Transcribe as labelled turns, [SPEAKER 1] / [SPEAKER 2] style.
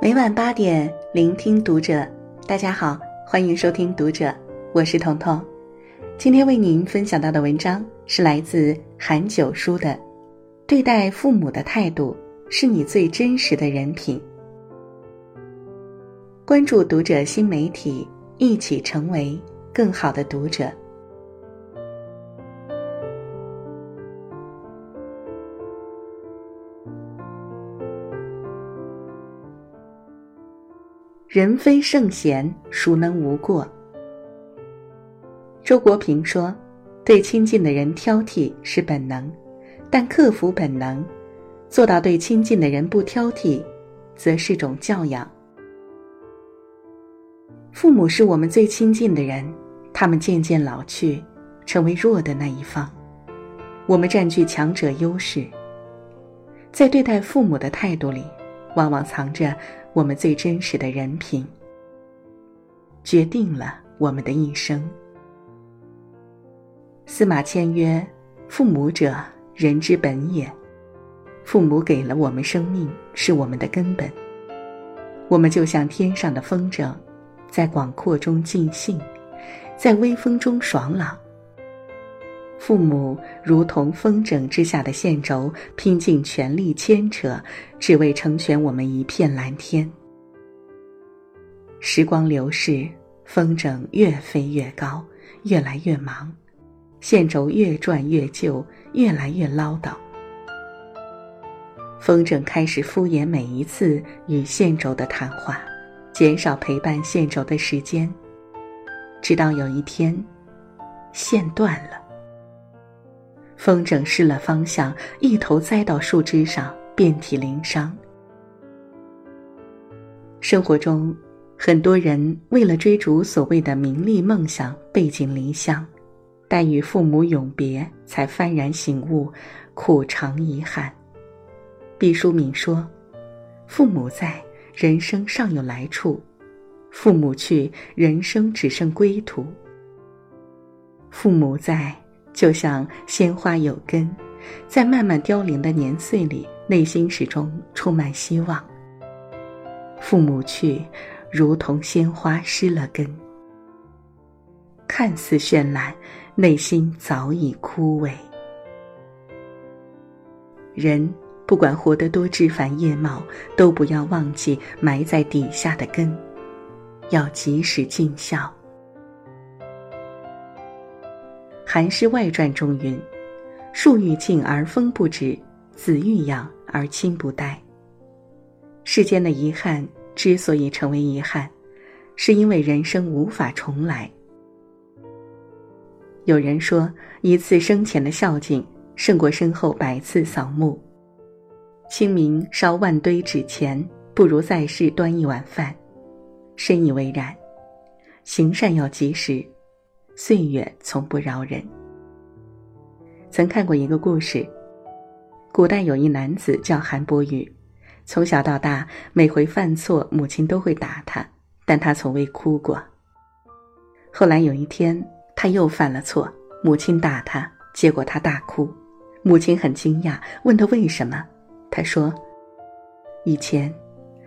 [SPEAKER 1] 每晚八点，聆听读者。大家好，欢迎收听读者，我是彤彤。今天为您分享到的文章是来自韩九书的《对待父母的态度是你最真实的人品》。关注读者新媒体，一起成为更好的读者。人非圣贤，孰能无过？周国平说：“对亲近的人挑剔是本能，但克服本能，做到对亲近的人不挑剔，则是种教养。”父母是我们最亲近的人，他们渐渐老去，成为弱的那一方，我们占据强者优势。在对待父母的态度里，往往藏着。我们最真实的人品，决定了我们的一生。司马迁曰：“父母者，人之本也。父母给了我们生命，是我们的根本。我们就像天上的风筝，在广阔中尽兴，在微风中爽朗。父母如同风筝之下的线轴，拼尽全力牵扯，只为成全我们一片蓝天。”时光流逝，风筝越飞越高，越来越忙；线轴越转越旧，越来越唠叨。风筝开始敷衍每一次与线轴的谈话，减少陪伴线轴的时间，直到有一天，线断了。风筝失了方向，一头栽到树枝上，遍体鳞伤。生活中。很多人为了追逐所谓的名利梦想，背井离乡，待与父母永别，才幡然醒悟，苦尝遗憾。毕淑敏说：“父母在，人生尚有来处；父母去，人生只剩归途。父母在，就像鲜花有根，在慢慢凋零的年岁里，内心始终充满希望。父母去。”如同鲜花失了根，看似绚烂，内心早已枯萎。人不管活得多枝繁叶茂，都不要忘记埋在底下的根，要及时尽孝。《韩诗外传》中云：“树欲静而风不止，子欲养而亲不待。”世间的遗憾。之所以成为遗憾，是因为人生无法重来。有人说，一次生前的孝敬胜过身后百次扫墓。清明烧万堆纸钱，不如在世端一碗饭。深以为然。行善要及时，岁月从不饶人。曾看过一个故事，古代有一男子叫韩伯宇。从小到大，每回犯错，母亲都会打他，但他从未哭过。后来有一天，他又犯了错，母亲打他，结果他大哭。母亲很惊讶，问他为什么。他说：“以前